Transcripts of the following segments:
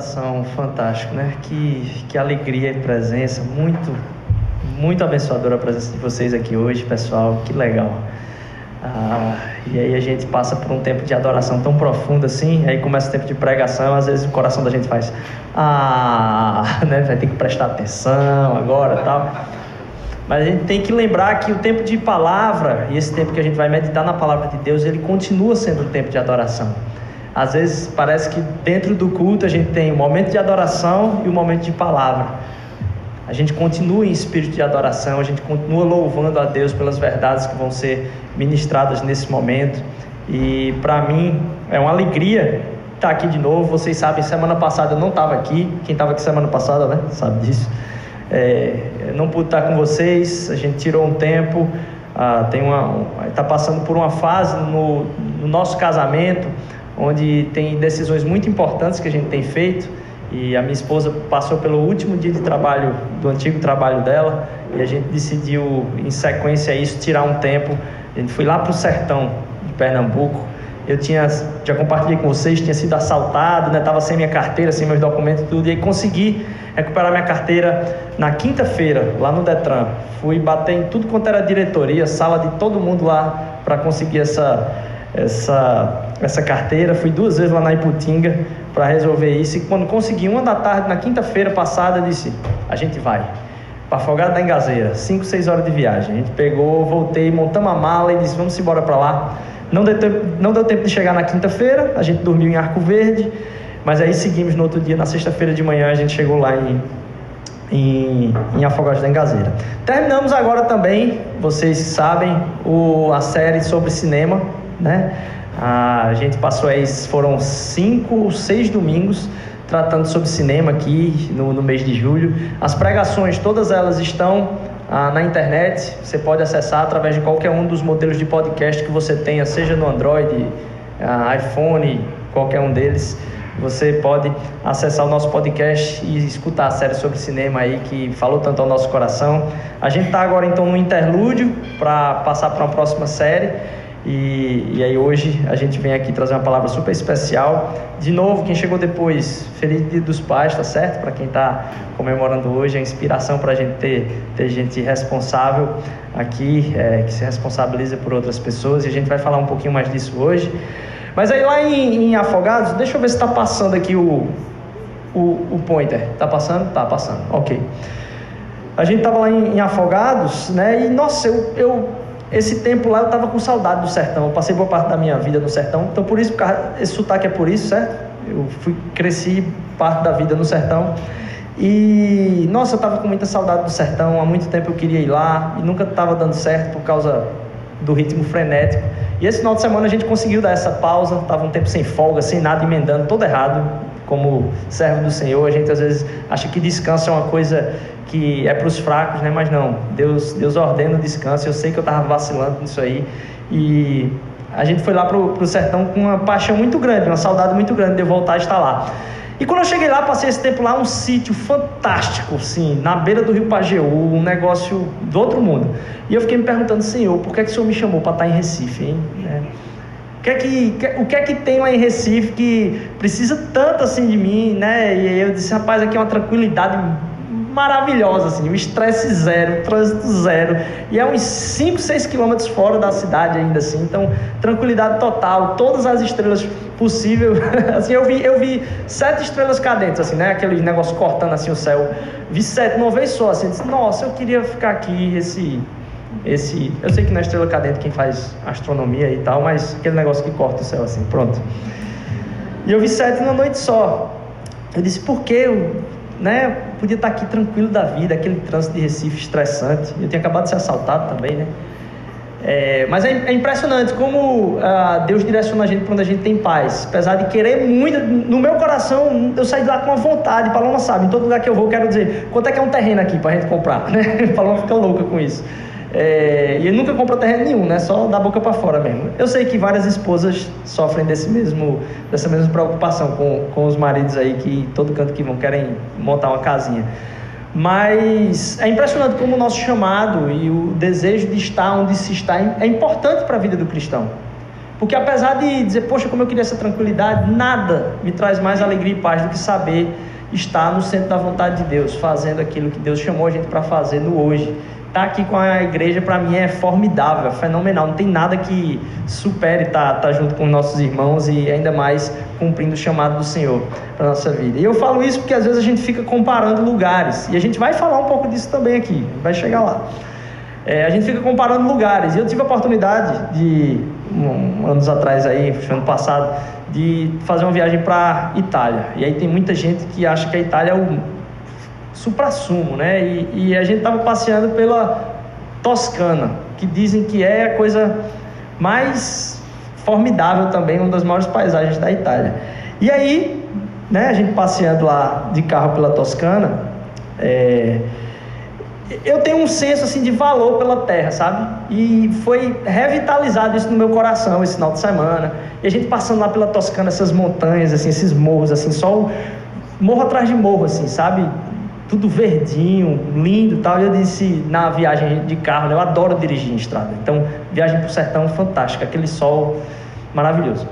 adoração fantástico, né? Que, que alegria e presença, muito, muito abençoadora a presença de vocês aqui hoje, pessoal, que legal. Ah, e aí a gente passa por um tempo de adoração tão profundo assim, aí começa o tempo de pregação, às vezes o coração da gente faz, ah, né? Vai ter que prestar atenção agora tal. Mas a gente tem que lembrar que o tempo de palavra e esse tempo que a gente vai meditar na palavra de Deus, ele continua sendo um tempo de adoração. Às vezes parece que dentro do culto a gente tem o um momento de adoração e o um momento de palavra. A gente continua em espírito de adoração, a gente continua louvando a Deus pelas verdades que vão ser ministradas nesse momento. E para mim é uma alegria estar aqui de novo. Vocês sabem, semana passada eu não estava aqui. Quem estava aqui semana passada, né? Sabe disso. É, não pude estar com vocês, a gente tirou um tempo, ah, tem uma, está passando por uma fase no, no, nosso casamento onde tem decisões muito importantes que a gente tem feito e a minha esposa passou pelo último dia de trabalho do antigo trabalho dela e a gente decidiu em sequência a isso tirar um tempo. A gente foi lá para o sertão de Pernambuco eu tinha, já compartilhei com vocês, tinha sido assaltado, né? Tava sem minha carteira, sem meus documentos e tudo, e aí consegui recuperar minha carteira na quinta-feira, lá no Detran. Fui bater em tudo quanto era diretoria, sala de todo mundo lá para conseguir essa, essa, essa carteira. Fui duas vezes lá na Iputinga para resolver isso. E quando consegui, uma da tarde, na quinta-feira passada, disse: a gente vai. Para Afogado da Engazeira, 5, 6 horas de viagem. A gente pegou, voltei, montamos a mala e disse: vamos embora para lá. Não deu, tempo, não deu tempo de chegar na quinta-feira, a gente dormiu em Arco Verde, mas aí seguimos no outro dia, na sexta-feira de manhã, a gente chegou lá em, em, em Afogados da Engazeira. Terminamos agora também, vocês sabem, o, a série sobre cinema, né? A gente passou aí, foram cinco ou seis domingos tratando sobre cinema aqui no, no mês de julho. As pregações, todas elas estão ah, na internet. Você pode acessar através de qualquer um dos modelos de podcast que você tenha, seja no Android, ah, iPhone, qualquer um deles. Você pode acessar o nosso podcast e escutar a série sobre cinema aí que falou tanto ao nosso coração. A gente está agora então no interlúdio para passar para uma próxima série. E, e, aí hoje a gente vem aqui trazer uma palavra super especial. De novo, quem chegou depois, feliz dia dos pais, tá certo? Para quem está comemorando hoje, a inspiração para a gente ter, ter gente responsável aqui, é, que se responsabiliza por outras pessoas. E a gente vai falar um pouquinho mais disso hoje. Mas aí lá em, em Afogados, deixa eu ver se está passando aqui o, o, o pointer. Tá passando? Tá passando, ok. A gente estava lá em, em Afogados, né? E nossa, eu, eu esse tempo lá eu estava com saudade do sertão. Eu passei boa parte da minha vida no sertão. Então, por isso, esse sotaque é por isso, certo? Eu fui, cresci parte da vida no sertão. E, nossa, eu estava com muita saudade do sertão. Há muito tempo eu queria ir lá e nunca estava dando certo por causa do ritmo frenético. E esse final de semana a gente conseguiu dar essa pausa. Estava um tempo sem folga, sem nada, emendando, todo errado. Como servo do Senhor, a gente às vezes acha que descanso é uma coisa que é para os fracos, né? Mas não, Deus, Deus ordena o descanso. Eu sei que eu estava vacilando nisso aí e a gente foi lá para o sertão com uma paixão muito grande, uma saudade muito grande de voltar a estar lá. E quando eu cheguei lá, passei esse tempo lá, um sítio fantástico, assim, na beira do rio Pajeú, um negócio do outro mundo. E eu fiquei me perguntando, Senhor, por que, é que o Senhor me chamou para estar em Recife, hein? É. O que, é que, o que é que tem lá em Recife que precisa tanto assim de mim, né? E eu disse, rapaz, aqui é uma tranquilidade maravilhosa, assim, o estresse zero, trânsito zero, e é uns 5, 6 quilômetros fora da cidade ainda assim, então tranquilidade total, todas as estrelas possível, assim, eu vi, eu vi sete estrelas cadentes, assim, né, aquele negócio cortando assim o céu, vi sete uma vez só, assim, disse, nossa, eu queria ficar aqui, esse, esse, eu sei que na estrela cadente quem faz astronomia e tal, mas aquele negócio que corta o céu, assim, pronto, e eu vi sete numa noite só, eu disse, por que eu né, podia estar aqui tranquilo da vida, aquele trânsito de Recife estressante. Eu tinha acabado de ser assaltado também, né? É, mas é, é, impressionante como ah, Deus direciona a gente para onde a gente tem paz. Apesar de querer muito, no meu coração, eu saí de lá com uma vontade. Paloma sabe, em todo lugar que eu vou, eu quero dizer: quanto é que é um terreno aqui para a gente comprar? Né? Paloma fica louca com isso. É, e ele nunca comprou terreno nenhum, né? Só da boca para fora mesmo. Eu sei que várias esposas sofrem desse mesmo, dessa mesma preocupação com, com os maridos aí que todo canto que vão querem montar uma casinha. Mas é impressionante como o nosso chamado e o desejo de estar onde se está é importante para a vida do cristão. Porque apesar de dizer, poxa, como eu queria essa tranquilidade, nada me traz mais alegria e paz do que saber estar no centro da vontade de Deus, fazendo aquilo que Deus chamou a gente para fazer no hoje. Estar tá aqui com a igreja para mim é formidável, é fenomenal. Não tem nada que supere estar tá, tá junto com nossos irmãos e ainda mais cumprindo o chamado do Senhor para nossa vida. E eu falo isso porque às vezes a gente fica comparando lugares e a gente vai falar um pouco disso também aqui, vai chegar lá. É, a gente fica comparando lugares. E eu tive a oportunidade de, um, anos atrás aí, ano passado, de fazer uma viagem para Itália. E aí tem muita gente que acha que a Itália é o supra-sumo, né? E, e a gente estava passeando pela Toscana, que dizem que é a coisa mais formidável também, uma das maiores paisagens da Itália. E aí, né, a gente passeando lá de carro pela Toscana, é, eu tenho um senso assim de valor pela terra, sabe? E foi revitalizado isso no meu coração esse final de semana. E a gente passando lá pela Toscana, essas montanhas, assim, esses morros, assim, só morro atrás de morro, assim, sabe? Tudo verdinho, lindo, tal. E eu disse na viagem de carro, né? eu adoro dirigir em estrada. Então, viagem pro sertão fantástica, aquele sol maravilhoso.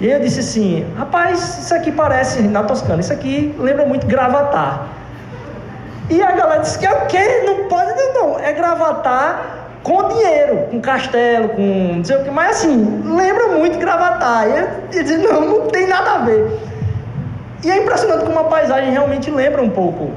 E eu disse assim, rapaz, isso aqui parece na Toscana, isso aqui lembra muito Gravatar. E a galera disse que é o quê? Não pode, não. É gravatar com dinheiro, com castelo, com não sei o que. Mas assim, lembra muito gravatar. E eu disse, não, não tem nada a ver. E é impressionante como a paisagem realmente lembra um pouco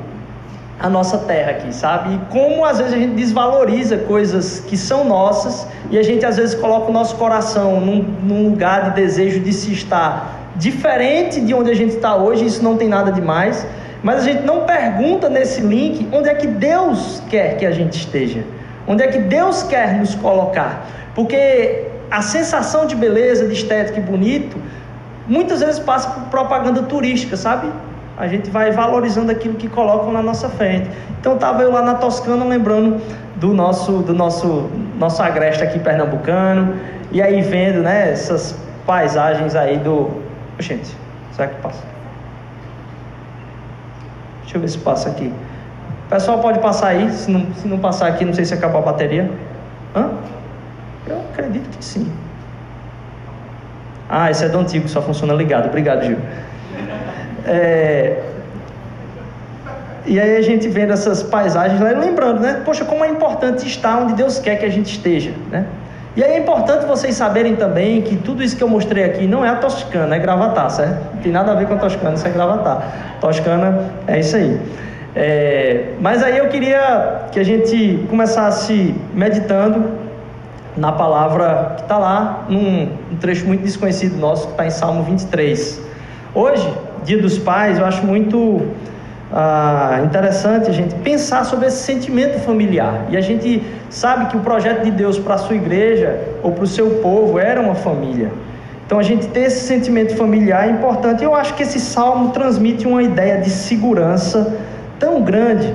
a nossa terra aqui, sabe? E como às vezes a gente desvaloriza coisas que são nossas e a gente às vezes coloca o nosso coração num, num lugar de desejo de se estar diferente de onde a gente está hoje, isso não tem nada de mais. Mas a gente não pergunta nesse link onde é que Deus quer que a gente esteja, onde é que Deus quer nos colocar, porque a sensação de beleza, de estética e bonito, muitas vezes passa por propaganda turística, sabe? A gente vai valorizando aquilo que colocam na nossa frente. Então estava eu lá na Toscana lembrando do nosso do nosso nosso agreste aqui pernambucano e aí vendo, né, essas paisagens aí do, gente, será que passa? Deixa eu ver se passa aqui. O pessoal pode passar aí, se não, se não passar aqui, não sei se acabou a bateria. Hã? Eu acredito que sim. Ah, esse é do antigo, só funciona ligado. Obrigado, Gil. É... E aí a gente vendo essas paisagens lá, lembrando, né? Poxa, como é importante estar onde Deus quer que a gente esteja, né? E aí é importante vocês saberem também que tudo isso que eu mostrei aqui não é a Toscana, é Gravatar, certo? Não tem nada a ver com a Toscana, isso é Gravatar. Toscana é isso aí. É, mas aí eu queria que a gente começasse meditando na palavra que está lá, num um trecho muito desconhecido nosso, que está em Salmo 23. Hoje, dia dos pais, eu acho muito ah, interessante a gente pensar sobre esse sentimento familiar. E a gente sabe que o projeto de Deus para a sua igreja ou para o seu povo era uma família. Então a gente ter esse sentimento familiar é importante. Eu acho que esse salmo transmite uma ideia de segurança tão grande.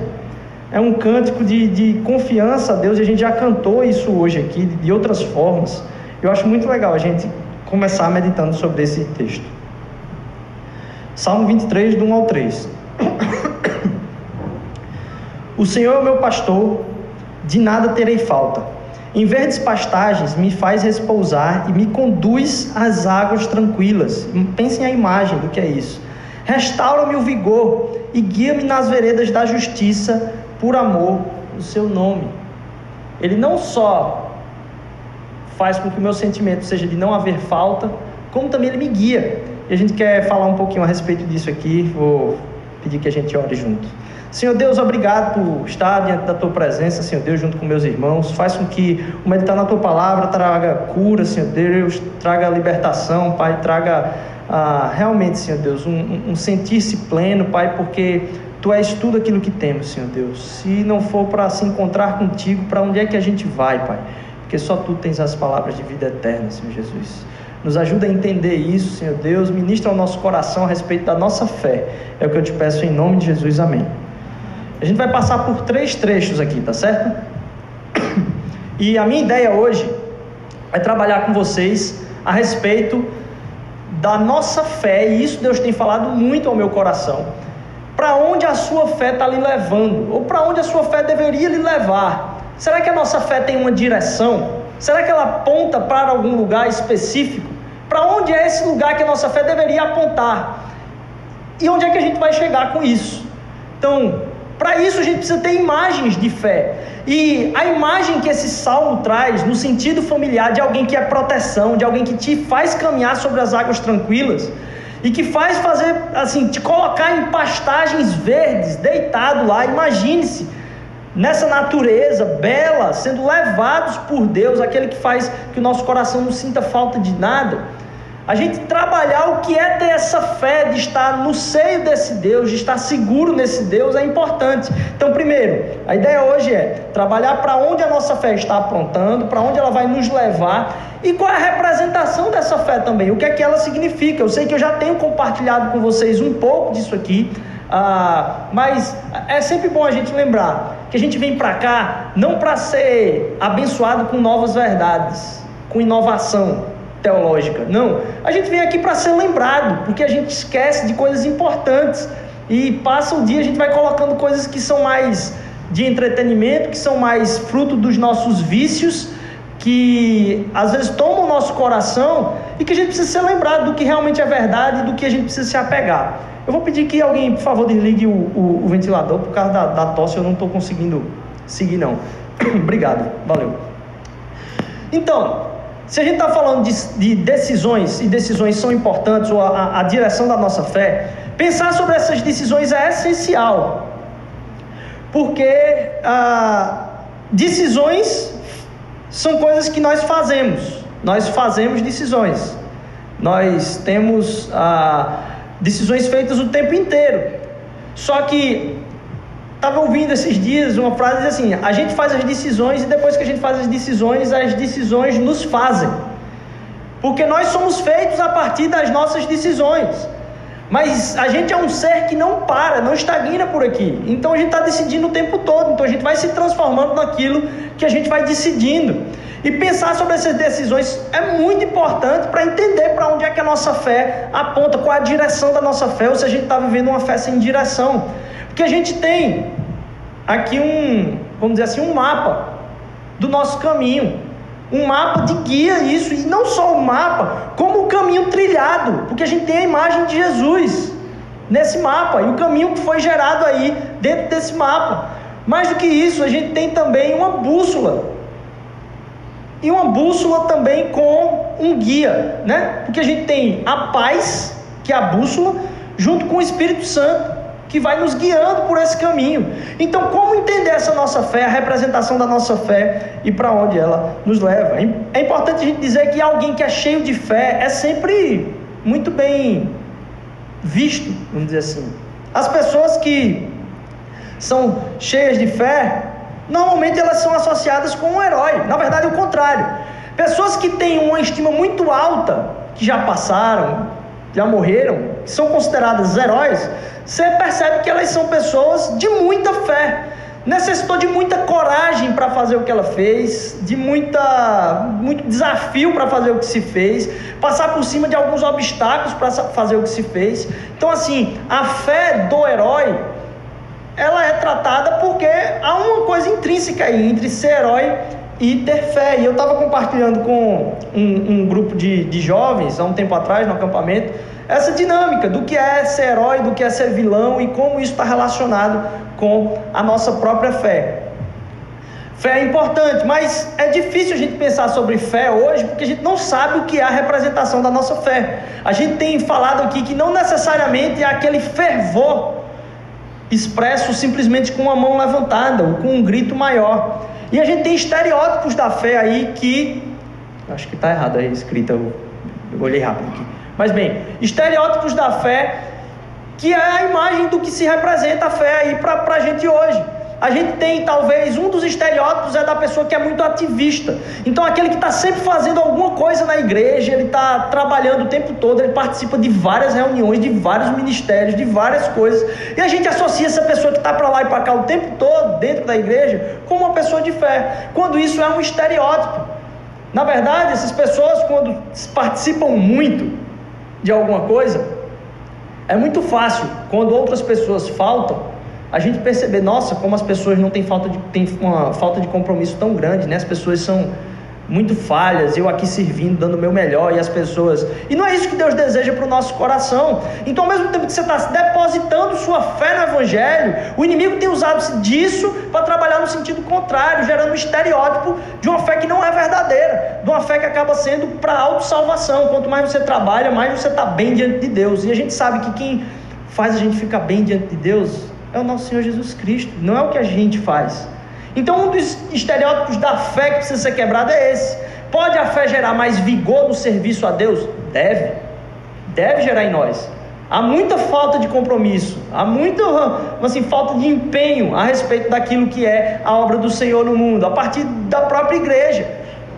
É um cântico de, de confiança a Deus, e a gente já cantou isso hoje aqui, de outras formas. Eu acho muito legal a gente começar meditando sobre esse texto. Salmo 23, do 1 ao 3. O Senhor é o meu pastor, de nada terei falta. Em verdes pastagens me faz repousar e me conduz às águas tranquilas. Pensem a imagem do que é isso. Restaura-me o vigor e guia-me nas veredas da justiça por amor do seu nome. Ele não só faz com que o meu sentimento seja de não haver falta, como também ele me guia. E a gente quer falar um pouquinho a respeito disso aqui. Vou pedir que a gente ore junto. Senhor Deus, obrigado por estar diante da tua presença, Senhor Deus, junto com meus irmãos. Faz com que o meditar na tua palavra traga cura, Senhor Deus, traga libertação, Pai, traga ah, realmente, Senhor Deus, um, um sentir-se pleno, Pai, porque tu és tudo aquilo que temos, Senhor Deus. Se não for para se encontrar contigo, para onde é que a gente vai, Pai? Porque só tu tens as palavras de vida eterna, Senhor Jesus. Nos ajuda a entender isso, Senhor Deus. Ministra ao nosso coração a respeito da nossa fé. É o que eu te peço em nome de Jesus. Amém. A gente vai passar por três trechos aqui, tá certo? E a minha ideia hoje é trabalhar com vocês a respeito da nossa fé, e isso Deus tem falado muito ao meu coração. Para onde a sua fé está lhe levando? Ou para onde a sua fé deveria lhe levar? Será que a nossa fé tem uma direção? Será que ela aponta para algum lugar específico? Para onde é esse lugar que a nossa fé deveria apontar? E onde é que a gente vai chegar com isso? Então, para isso a gente precisa ter imagens de fé. E a imagem que esse salmo traz, no sentido familiar, de alguém que é proteção, de alguém que te faz caminhar sobre as águas tranquilas, e que faz fazer, assim, te colocar em pastagens verdes, deitado lá. Imagine-se nessa natureza bela, sendo levados por Deus, aquele que faz que o nosso coração não sinta falta de nada. A gente trabalhar o que é ter essa fé de estar no seio desse Deus, de estar seguro nesse Deus é importante. Então, primeiro, a ideia hoje é trabalhar para onde a nossa fé está apontando, para onde ela vai nos levar e qual é a representação dessa fé também, o que é que ela significa. Eu sei que eu já tenho compartilhado com vocês um pouco disso aqui, ah, mas é sempre bom a gente lembrar que a gente vem para cá não para ser abençoado com novas verdades, com inovação teológica. Não. A gente vem aqui para ser lembrado, porque a gente esquece de coisas importantes e passa o dia a gente vai colocando coisas que são mais de entretenimento, que são mais fruto dos nossos vícios, que às vezes tomam o nosso coração e que a gente precisa ser lembrado do que realmente é verdade e do que a gente precisa se apegar. Eu vou pedir que alguém, por favor, desligue o, o, o ventilador por causa da, da tosse, eu não estou conseguindo seguir não. Obrigado, valeu. Então, se a gente está falando de, de, decisões, e decisões são importantes, ou a, a direção da nossa fé, pensar sobre essas decisões é essencial. Porque ah, decisões são coisas que nós fazemos. Nós fazemos decisões. Nós temos ah, decisões feitas o tempo inteiro. Só que Estava ouvindo esses dias uma frase assim: a gente faz as decisões e depois que a gente faz as decisões, as decisões nos fazem. Porque nós somos feitos a partir das nossas decisões. Mas a gente é um ser que não para, não estagna por aqui. Então a gente está decidindo o tempo todo. Então a gente vai se transformando naquilo que a gente vai decidindo. E pensar sobre essas decisões é muito importante para entender para onde é que a nossa fé aponta, qual é a direção da nossa fé, ou se a gente está vivendo uma fé sem direção. Porque a gente tem aqui um, vamos dizer assim, um mapa do nosso caminho. Um mapa de guia isso, e não só o mapa, como o caminho trilhado, porque a gente tem a imagem de Jesus nesse mapa e o caminho que foi gerado aí dentro desse mapa. Mais do que isso, a gente tem também uma bússola. E uma bússola também com um guia, né? Porque a gente tem a paz, que é a bússola, junto com o Espírito Santo que vai nos guiando por esse caminho. Então, como entender essa nossa fé, a representação da nossa fé e para onde ela nos leva? É importante a gente dizer que alguém que é cheio de fé é sempre muito bem visto, vamos dizer assim. As pessoas que são cheias de fé, normalmente elas são associadas com um herói. Na verdade, é o contrário. Pessoas que têm uma estima muito alta, que já passaram, já morreram, são consideradas heróis, você percebe que elas são pessoas de muita fé. Necessitou de muita coragem para fazer o que ela fez, de muita, muito desafio para fazer o que se fez, passar por cima de alguns obstáculos para fazer o que se fez. Então, assim, a fé do herói, ela é tratada porque há uma coisa intrínseca aí entre ser herói e ter fé. E eu estava compartilhando com um, um grupo de, de jovens há um tempo atrás no acampamento essa dinâmica do que é ser herói, do que é ser vilão e como isso está relacionado com a nossa própria fé. Fé é importante, mas é difícil a gente pensar sobre fé hoje porque a gente não sabe o que é a representação da nossa fé. A gente tem falado aqui que não necessariamente é aquele fervor expresso simplesmente com uma mão levantada ou com um grito maior. E a gente tem estereótipos da fé aí que. Acho que está errado aí escrita, eu olhei rápido aqui mas bem, estereótipos da fé, que é a imagem do que se representa a fé aí para a gente hoje. A gente tem talvez um dos estereótipos é da pessoa que é muito ativista. Então aquele que está sempre fazendo alguma coisa na igreja, ele está trabalhando o tempo todo, ele participa de várias reuniões, de vários ministérios, de várias coisas. E a gente associa essa pessoa que está para lá e para cá o tempo todo dentro da igreja como uma pessoa de fé, quando isso é um estereótipo. Na verdade, essas pessoas quando participam muito de alguma coisa, é muito fácil, quando outras pessoas faltam, a gente perceber, nossa, como as pessoas não têm falta de, têm uma falta de compromisso tão grande, né? As pessoas são muito falhas, eu aqui servindo, dando o meu melhor e as pessoas. E não é isso que Deus deseja para o nosso coração. Então, ao mesmo tempo que você está depositando sua fé no Evangelho, o inimigo tem usado disso para trabalhar no sentido contrário, gerando um estereótipo de uma fé que não é verdadeira, de uma fé que acaba sendo para autossalvação. Quanto mais você trabalha, mais você está bem diante de Deus. E a gente sabe que quem faz a gente ficar bem diante de Deus é o nosso Senhor Jesus Cristo, não é o que a gente faz. Então, um dos estereótipos da fé que precisa ser quebrado é esse. Pode a fé gerar mais vigor no serviço a Deus? Deve. Deve gerar em nós. Há muita falta de compromisso, há muita assim, falta de empenho a respeito daquilo que é a obra do Senhor no mundo, a partir da própria igreja.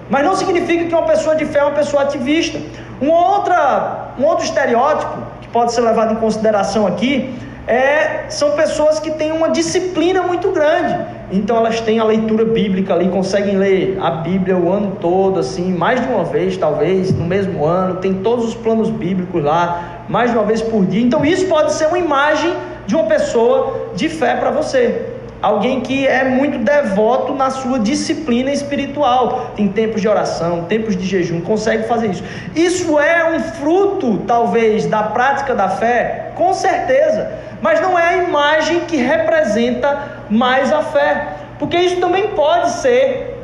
Mas não significa que uma pessoa de fé é uma pessoa ativista. Um, outra, um outro estereótipo que pode ser levado em consideração aqui é, são pessoas que têm uma disciplina muito grande. Então elas têm a leitura bíblica ali, conseguem ler a Bíblia o ano todo, assim, mais de uma vez, talvez, no mesmo ano, tem todos os planos bíblicos lá, mais de uma vez por dia. Então isso pode ser uma imagem de uma pessoa de fé para você. Alguém que é muito devoto na sua disciplina espiritual, tem tempos de oração, tempos de jejum, consegue fazer isso. Isso é um fruto, talvez, da prática da fé? Com certeza mas não é a imagem que representa mais a fé, porque isso também pode ser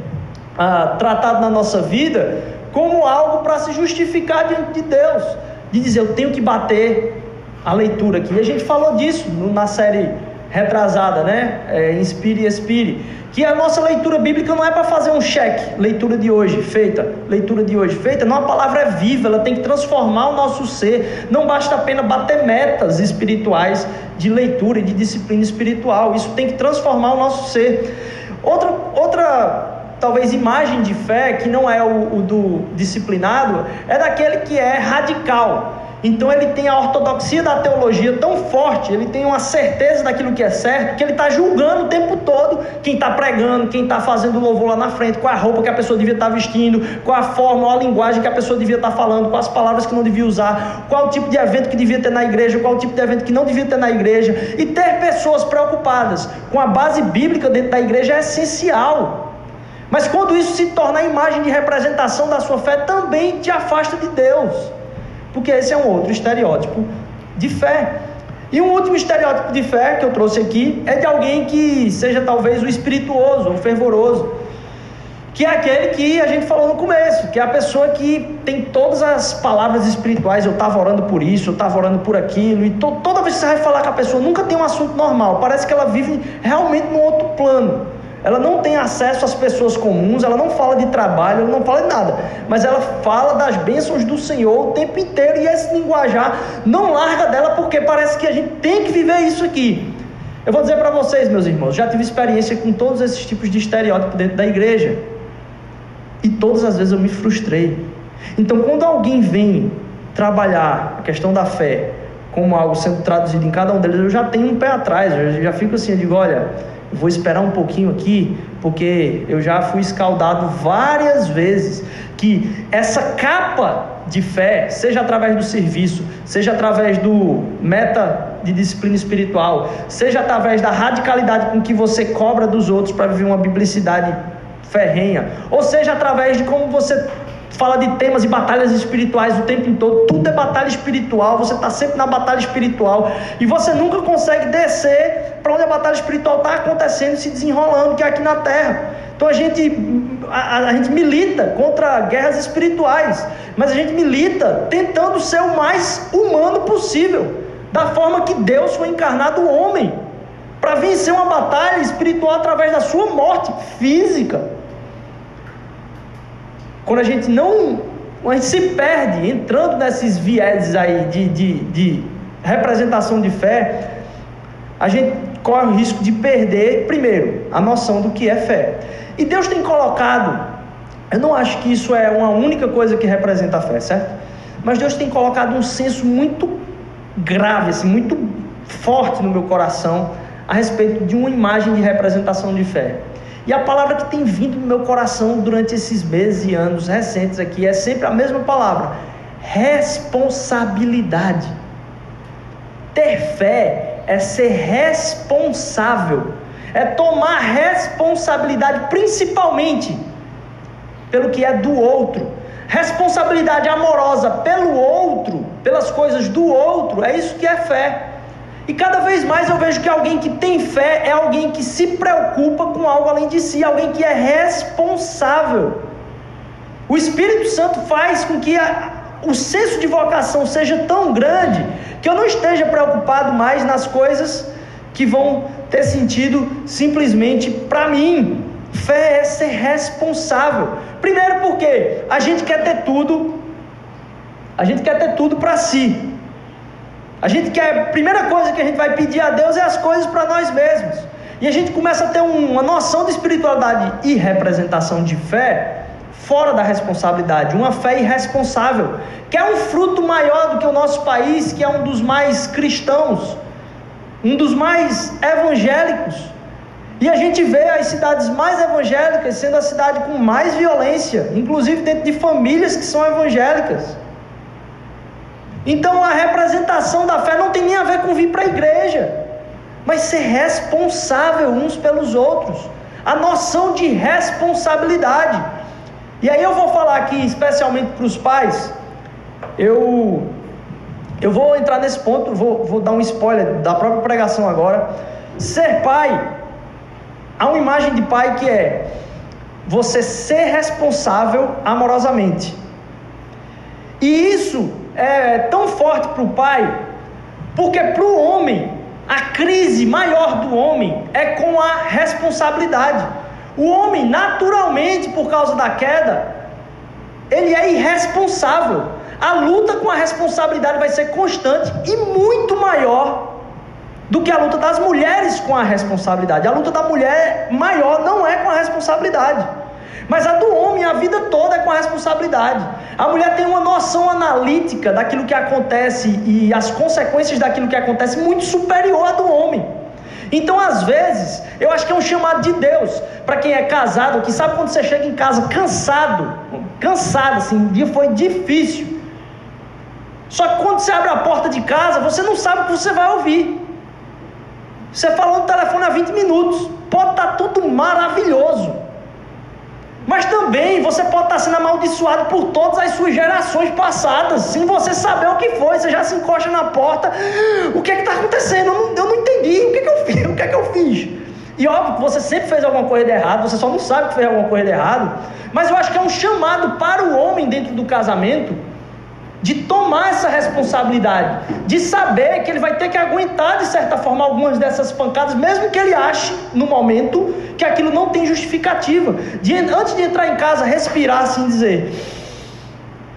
ah, tratado na nossa vida como algo para se justificar diante de Deus, de dizer eu tenho que bater a leitura aqui. E a gente falou disso na série retrasada, né? É, Inspire e Expire. Que a nossa leitura bíblica não é para fazer um cheque, leitura de hoje feita, leitura de hoje feita, não, a palavra é viva, ela tem que transformar o nosso ser, não basta apenas bater metas espirituais de leitura e de disciplina espiritual, isso tem que transformar o nosso ser. Outra, outra talvez imagem de fé, que não é o, o do disciplinado, é daquele que é radical, então ele tem a ortodoxia da teologia tão forte, ele tem uma certeza daquilo que é certo, que ele está julgando o tempo todo quem está pregando, quem está fazendo louvor lá na frente, qual a roupa que a pessoa devia estar tá vestindo, qual a forma, a linguagem que a pessoa devia estar tá falando, quais as palavras que não devia usar, qual o tipo de evento que devia ter na igreja, qual o tipo de evento que não devia ter na igreja. E ter pessoas preocupadas com a base bíblica dentro da igreja é essencial. Mas quando isso se torna a imagem de representação da sua fé, também te afasta de Deus. Porque esse é um outro estereótipo de fé. E um último estereótipo de fé que eu trouxe aqui é de alguém que seja talvez o espirituoso, o fervoroso. Que é aquele que a gente falou no começo, que é a pessoa que tem todas as palavras espirituais, eu estava orando por isso, eu estava orando por aquilo, e to toda vez que você vai falar com a pessoa, nunca tem um assunto normal, parece que ela vive realmente num outro plano. Ela não tem acesso às pessoas comuns, ela não fala de trabalho, ela não fala de nada, mas ela fala das bênçãos do Senhor o tempo inteiro e esse linguajar não larga dela porque parece que a gente tem que viver isso aqui. Eu vou dizer para vocês, meus irmãos, já tive experiência com todos esses tipos de estereótipo dentro da igreja e todas as vezes eu me frustrei. Então, quando alguém vem trabalhar a questão da fé como algo sendo traduzido em cada um deles, eu já tenho um pé atrás, eu já fico assim, eu digo, olha, vou esperar um pouquinho aqui, porque eu já fui escaldado várias vezes que essa capa de fé, seja através do serviço, seja através do meta de disciplina espiritual, seja através da radicalidade com que você cobra dos outros para viver uma biblicidade ferrenha, ou seja através de como você fala de temas e batalhas espirituais o tempo todo, tudo é batalha espiritual, você está sempre na batalha espiritual e você nunca consegue descer para onde a batalha espiritual está acontecendo, se desenrolando, que é aqui na terra. Então a gente, a, a, gente milita contra guerras espirituais, mas a gente milita tentando ser o mais humano possível, da forma que Deus foi encarnado homem, para vencer uma batalha espiritual através da sua morte física. Quando a gente não. A gente se perde entrando nesses vieses aí de, de, de representação de fé, a gente corre o risco de perder, primeiro, a noção do que é fé. E Deus tem colocado, eu não acho que isso é uma única coisa que representa a fé, certo? Mas Deus tem colocado um senso muito grave, assim, muito forte no meu coração a respeito de uma imagem de representação de fé. E a palavra que tem vindo no meu coração durante esses meses e anos recentes aqui é sempre a mesma palavra: responsabilidade. Ter fé é ser responsável, é tomar responsabilidade, principalmente pelo que é do outro. Responsabilidade amorosa pelo outro, pelas coisas do outro, é isso que é fé. E cada vez mais eu vejo que alguém que tem fé é alguém que se preocupa com algo além de si, alguém que é responsável. O Espírito Santo faz com que a, o senso de vocação seja tão grande que eu não esteja preocupado mais nas coisas que vão ter sentido simplesmente para mim. Fé é ser responsável. Primeiro porque a gente quer ter tudo, a gente quer ter tudo para si. A gente quer, a primeira coisa que a gente vai pedir a Deus é as coisas para nós mesmos. E a gente começa a ter uma noção de espiritualidade e representação de fé fora da responsabilidade, uma fé irresponsável, que é um fruto maior do que o nosso país, que é um dos mais cristãos, um dos mais evangélicos. E a gente vê as cidades mais evangélicas sendo a cidade com mais violência, inclusive dentro de famílias que são evangélicas. Então a representação da fé não tem nem a ver com vir para a igreja, mas ser responsável uns pelos outros. A noção de responsabilidade. E aí eu vou falar aqui especialmente para os pais. Eu eu vou entrar nesse ponto, vou, vou dar um spoiler da própria pregação agora. Ser pai, há uma imagem de pai que é você ser responsável amorosamente. E isso é tão forte para o pai, porque para o homem, a crise maior do homem é com a responsabilidade. O homem, naturalmente, por causa da queda, ele é irresponsável. A luta com a responsabilidade vai ser constante e muito maior do que a luta das mulheres com a responsabilidade. A luta da mulher maior não é com a responsabilidade. Mas a do homem, a vida toda é com a responsabilidade. A mulher tem uma noção analítica daquilo que acontece e as consequências daquilo que acontece muito superior à do homem. Então, às vezes, eu acho que é um chamado de Deus para quem é casado, que sabe quando você chega em casa cansado, cansado, assim, dia foi difícil. Só que quando você abre a porta de casa, você não sabe o que você vai ouvir. Você falou no telefone há 20 minutos, pode estar tudo maravilhoso. Mas também você pode estar sendo amaldiçoado por todas as suas gerações passadas, sem você saber o que foi. Você já se encosta na porta. O que é está acontecendo? Eu não, eu não, entendi. O que é que eu fiz? O que é que eu fiz? E óbvio que você sempre fez alguma coisa de errado, você só não sabe que fez alguma coisa de errado. Mas eu acho que é um chamado para o homem dentro do casamento de tomar essa responsabilidade, de saber que ele vai ter que aguentar de certa forma algumas dessas pancadas, mesmo que ele ache no momento que aquilo não tem justificativa. De, antes de entrar em casa, respirar assim e dizer: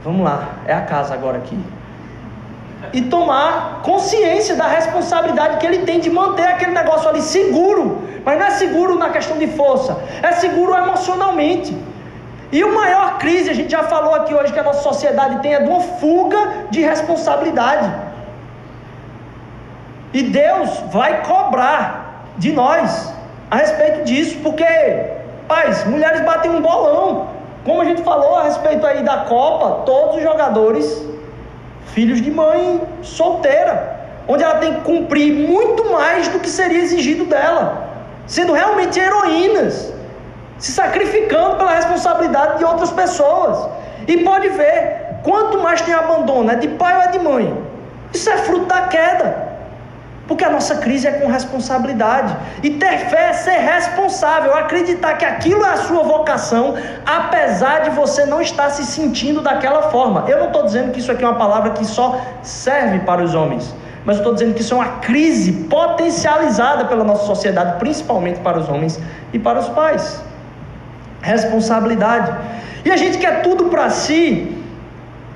Vamos lá, é a casa agora aqui. E tomar consciência da responsabilidade que ele tem de manter aquele negócio ali seguro. Mas não é seguro na questão de força, é seguro emocionalmente. E a maior crise, a gente já falou aqui hoje que a nossa sociedade tem é de uma fuga de responsabilidade. E Deus vai cobrar de nós a respeito disso, porque, pais, mulheres batem um bolão. Como a gente falou a respeito aí da Copa, todos os jogadores, filhos de mãe solteira, onde ela tem que cumprir muito mais do que seria exigido dela, sendo realmente heroínas se sacrificando pela responsabilidade de outras pessoas. E pode ver, quanto mais tem abandono, é de pai ou é de mãe. Isso é fruto da queda. Porque a nossa crise é com responsabilidade. E ter fé é ser responsável, acreditar que aquilo é a sua vocação, apesar de você não estar se sentindo daquela forma. Eu não estou dizendo que isso aqui é uma palavra que só serve para os homens. Mas eu estou dizendo que isso é uma crise potencializada pela nossa sociedade, principalmente para os homens e para os pais responsabilidade. E a gente quer tudo para si,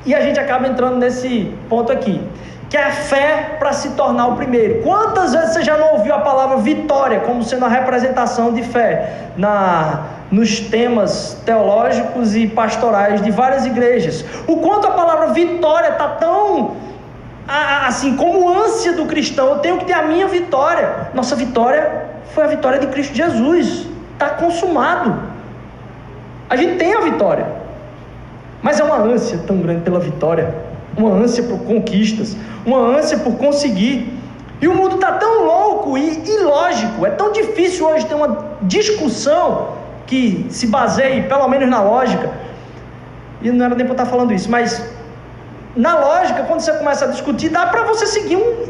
e a gente acaba entrando nesse ponto aqui, que é a fé para se tornar o primeiro. Quantas vezes você já não ouviu a palavra vitória como sendo a representação de fé na nos temas teológicos e pastorais de várias igrejas? O quanto a palavra vitória está tão assim como ânsia do cristão, eu tenho que ter a minha vitória. Nossa vitória foi a vitória de Cristo Jesus. Está consumado. A gente tem a vitória, mas é uma ânsia tão grande pela vitória, uma ânsia por conquistas, uma ânsia por conseguir. E o mundo está tão louco e ilógico, é tão difícil hoje ter uma discussão que se baseie, pelo menos na lógica, e não era nem para estar falando isso, mas na lógica, quando você começa a discutir, dá para você seguir um,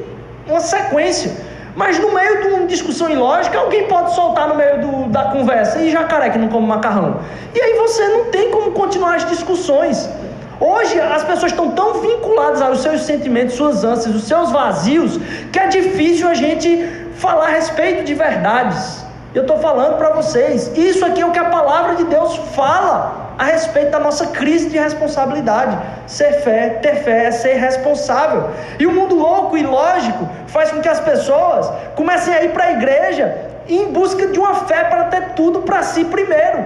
uma sequência. Mas no meio de uma discussão ilógica, alguém pode soltar no meio do, da conversa e jacaré que não come macarrão. E aí você não tem como continuar as discussões. Hoje as pessoas estão tão vinculadas aos seus sentimentos, suas ânsias, os seus vazios, que é difícil a gente falar a respeito de verdades. Eu estou falando para vocês, isso aqui é o que a palavra de Deus fala a respeito da nossa crise de responsabilidade. Ser fé, ter fé é ser responsável. E o mundo louco e lógico faz com que as pessoas comecem a ir para a igreja em busca de uma fé para ter tudo para si primeiro.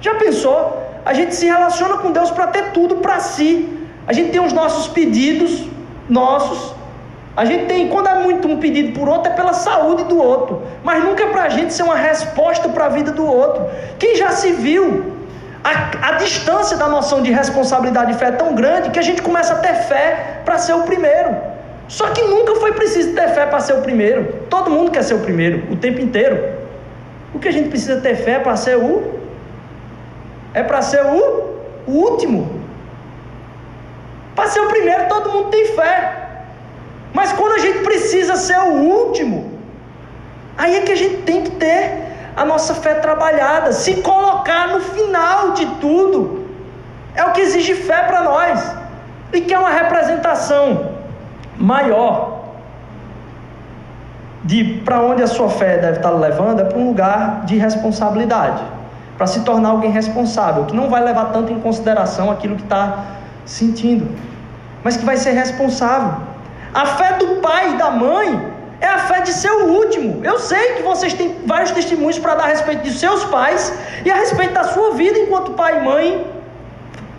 Já pensou? A gente se relaciona com Deus para ter tudo para si. A gente tem os nossos pedidos nossos. A gente tem, quando é muito um pedido por outro, é pela saúde do outro. Mas nunca é para a gente ser uma resposta para a vida do outro. Quem já se viu a, a, distância da noção de responsabilidade e fé é tão grande que a gente começa a ter fé para ser o primeiro. Só que nunca foi preciso ter fé para ser o primeiro. Todo mundo quer ser o primeiro, o tempo inteiro. O que a gente precisa ter fé para ser o. É para ser o, o último. Para ser o primeiro, todo mundo tem fé. Mas quando a gente precisa ser o último, aí é que a gente tem que ter a nossa fé trabalhada, se colocar no final de tudo. É o que exige fé para nós. E que é uma representação maior de para onde a sua fé deve estar levando, é para um lugar de responsabilidade, para se tornar alguém responsável, que não vai levar tanto em consideração aquilo que está sentindo, mas que vai ser responsável. A fé do pai e da mãe é a fé de ser o último. Eu sei que vocês têm vários testemunhos para dar a respeito de seus pais e a respeito da sua vida enquanto pai e mãe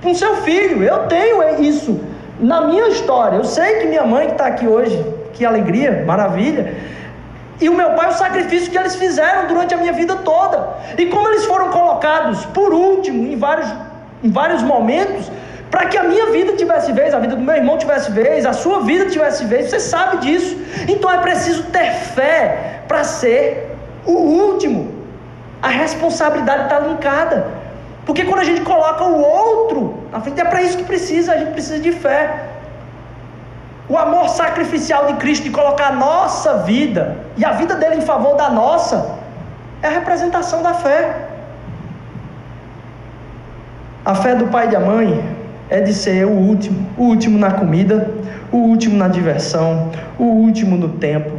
com seu filho. Eu tenho isso na minha história. Eu sei que minha mãe que está aqui hoje, que alegria, maravilha. E o meu pai, o sacrifício que eles fizeram durante a minha vida toda. E como eles foram colocados por último em vários, em vários momentos, para que a minha vida tivesse vez, a vida do meu irmão tivesse vez, a sua vida tivesse vez, você sabe disso. Então é preciso ter fé para ser o último. A responsabilidade está linkada. Porque quando a gente coloca o outro na frente, é para isso que precisa, a gente precisa de fé. O amor sacrificial de Cristo de colocar a nossa vida e a vida dele em favor da nossa é a representação da fé. A fé do pai e da mãe é de ser o último, o último na comida, o último na diversão, o último no tempo.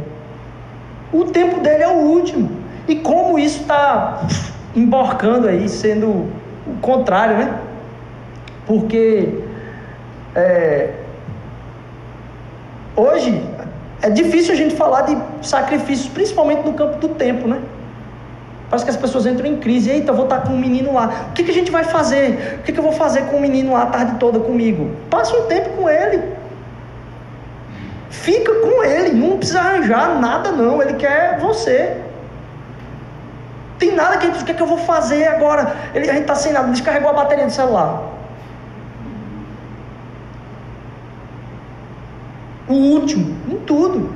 O tempo dele é o último. E como isso está emborcando aí, sendo o contrário, né? Porque é, hoje é difícil a gente falar de sacrifícios, principalmente no campo do tempo, né? Parece que as pessoas entram em crise. Eita, vou estar com um menino lá. O que, que a gente vai fazer? O que, que eu vou fazer com o menino lá a tarde toda comigo? Passa um tempo com ele. Fica com ele. Não precisa arranjar nada, não. Ele quer você. Tem nada que ele diz, o que, é que eu vou fazer agora? Ele, a gente está sem nada, descarregou a bateria do celular. O último, em tudo.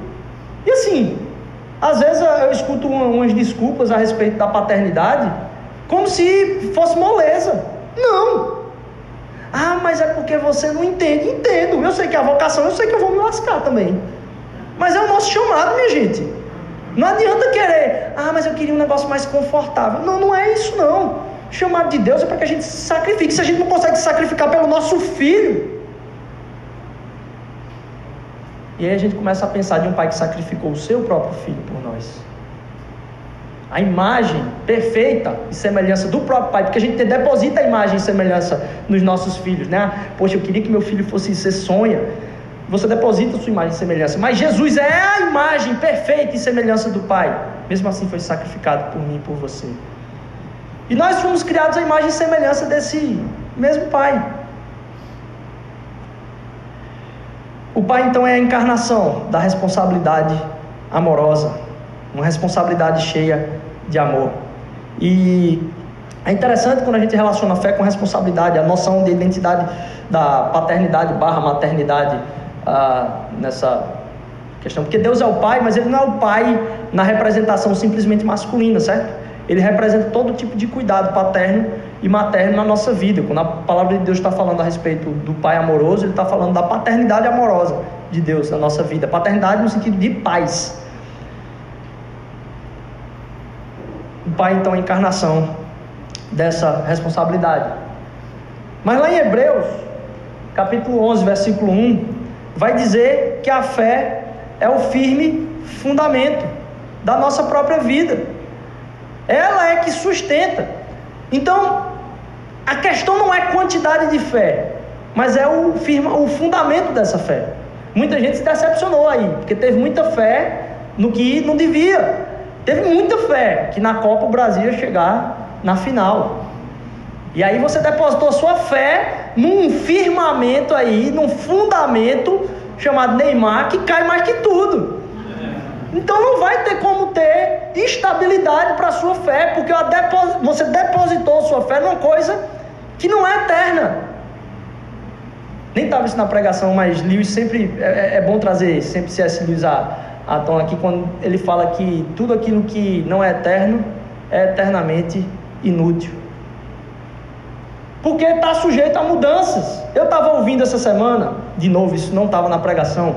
E assim, às vezes eu escuto umas desculpas a respeito da paternidade, como se fosse moleza. Não. Ah, mas é porque você não entende. Entendo. Eu sei que é a vocação, eu sei que eu vou me lascar também. Mas é o nosso chamado, minha gente. Não adianta querer, ah, mas eu queria um negócio mais confortável. Não, não é isso não. Chamado de Deus é para que a gente se sacrifique. Se a gente não consegue se sacrificar pelo nosso filho, E aí a gente começa a pensar de um pai que sacrificou o seu próprio filho por nós. A imagem perfeita e semelhança do próprio pai, porque a gente deposita a imagem e semelhança nos nossos filhos, né? Poxa, eu queria que meu filho fosse ser sonha. Você deposita a sua imagem e semelhança, mas Jesus é a imagem perfeita e semelhança do pai. Mesmo assim foi sacrificado por mim e por você. E nós fomos criados à imagem e semelhança desse mesmo pai. O pai então é a encarnação da responsabilidade amorosa, uma responsabilidade cheia de amor. E é interessante quando a gente relaciona a fé com responsabilidade, a noção de identidade da paternidade barra maternidade ah, nessa questão. Porque Deus é o pai, mas ele não é o pai na representação simplesmente masculina, certo? ele representa todo tipo de cuidado paterno e materno na nossa vida. Quando a palavra de Deus está falando a respeito do pai amoroso, ele está falando da paternidade amorosa de Deus na nossa vida. Paternidade no sentido de paz. O pai, então, é a encarnação dessa responsabilidade. Mas lá em Hebreus, capítulo 11, versículo 1, vai dizer que a fé é o firme fundamento da nossa própria vida. Ela é que sustenta. Então, a questão não é quantidade de fé, mas é o, firma, o fundamento dessa fé. Muita gente se decepcionou aí, porque teve muita fé no que não devia. Teve muita fé que na Copa o Brasil ia chegar na final. E aí você depositou sua fé num firmamento aí, num fundamento chamado Neymar que cai mais que tudo. Então não vai ter como ter estabilidade para a sua fé, porque você depositou sua fé numa coisa que não é eterna. Nem estava isso na pregação, mas Lewis sempre é, é, é bom trazer sempre C.S. Lewis a, a tom aqui quando ele fala que tudo aquilo que não é eterno é eternamente inútil. Porque está sujeito a mudanças. Eu estava ouvindo essa semana, de novo, isso não estava na pregação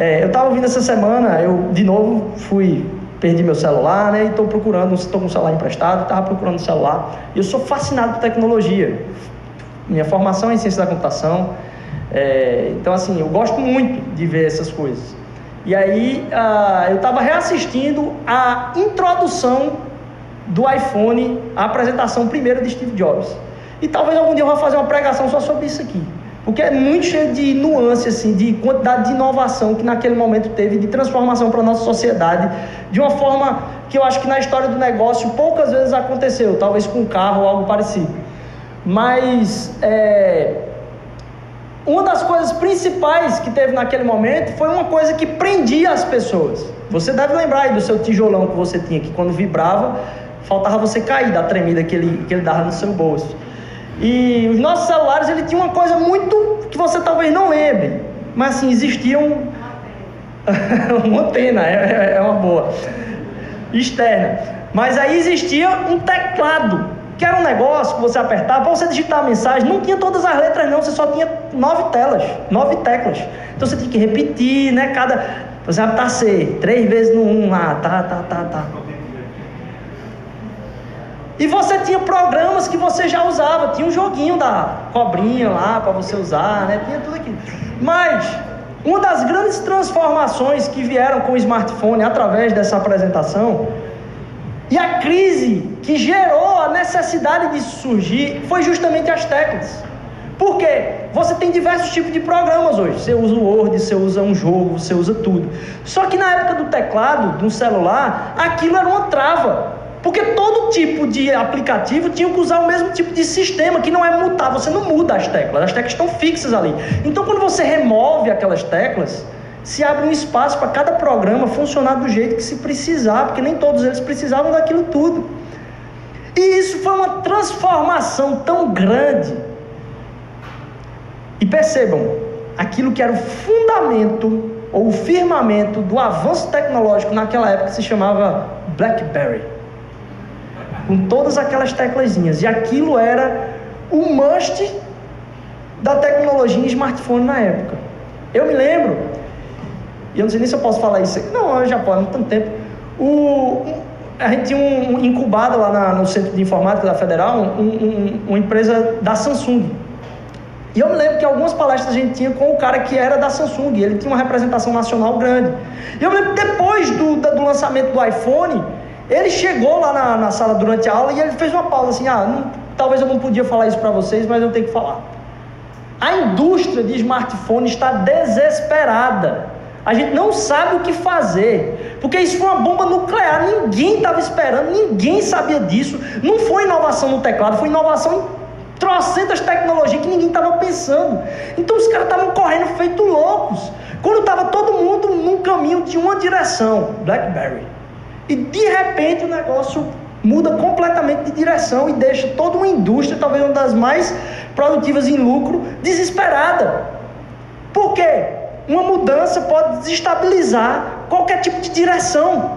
é, eu estava ouvindo essa semana, eu de novo fui, perdi meu celular, né? E estou procurando, estou com o celular emprestado, estava procurando o celular. E eu sou fascinado por tecnologia. Minha formação é em ciência da computação. É, então, assim, eu gosto muito de ver essas coisas. E aí, eu estava reassistindo a introdução do iPhone, a apresentação primeira de Steve Jobs. E talvez algum dia eu vá fazer uma pregação só sobre isso aqui. Porque é muito cheio de nuance, assim, de quantidade de inovação que naquele momento teve, de transformação para a nossa sociedade, de uma forma que eu acho que na história do negócio poucas vezes aconteceu, talvez com um carro ou algo parecido. Mas é, uma das coisas principais que teve naquele momento foi uma coisa que prendia as pessoas. Você deve lembrar aí do seu tijolão que você tinha, que quando vibrava, faltava você cair da tremida que ele, que ele dava no seu bolso. E os nossos celulares, ele tinha uma coisa muito que você talvez não lembre, mas assim, existia um... uma antena, é, é, é uma boa, externa. Mas aí existia um teclado, que era um negócio que você apertava, para você digitar a mensagem, não tinha todas as letras não, você só tinha nove telas, nove teclas. Então você tinha que repetir, né, cada... Você apertar C, três vezes no um lá, tá, tá, tá, tá. E você tinha programas que você já usava, tinha um joguinho da cobrinha lá para você usar, né? Tinha tudo aquilo. Mas uma das grandes transformações que vieram com o smartphone através dessa apresentação e a crise que gerou a necessidade de surgir foi justamente as teclas. Por quê? Você tem diversos tipos de programas hoje. Você usa o Word, você usa um jogo, você usa tudo. Só que na época do teclado, do celular, aquilo era uma trava. Porque todo tipo de aplicativo tinha que usar o mesmo tipo de sistema, que não é mutar, você não muda as teclas, as teclas estão fixas ali. Então, quando você remove aquelas teclas, se abre um espaço para cada programa funcionar do jeito que se precisar, porque nem todos eles precisavam daquilo tudo. E isso foi uma transformação tão grande. E percebam, aquilo que era o fundamento ou o firmamento do avanço tecnológico naquela época se chamava BlackBerry com todas aquelas teclazinhas. E aquilo era o must da tecnologia em smartphone na época. Eu me lembro, e eu não sei nem se eu posso falar isso aqui, não, eu já posso, não tanto tempo. O, a gente tinha um, incubado lá na, no Centro de Informática da Federal, um, um, uma empresa da Samsung. E eu me lembro que algumas palestras a gente tinha com o cara que era da Samsung, ele tinha uma representação nacional grande. E eu me lembro que depois do, do lançamento do iPhone, ele chegou lá na, na sala durante a aula e ele fez uma pausa assim: ah, não, talvez eu não podia falar isso para vocês, mas eu tenho que falar. A indústria de smartphone está desesperada. A gente não sabe o que fazer, porque isso foi uma bomba nuclear. Ninguém estava esperando, ninguém sabia disso. Não foi inovação no teclado, foi inovação em trocentas tecnologias que ninguém estava pensando. Então os caras estavam correndo feito loucos. Quando estava todo mundo num caminho de uma direção, BlackBerry. E de repente o negócio muda completamente de direção e deixa toda uma indústria, talvez uma das mais produtivas em lucro, desesperada. Por quê? Uma mudança pode desestabilizar qualquer tipo de direção.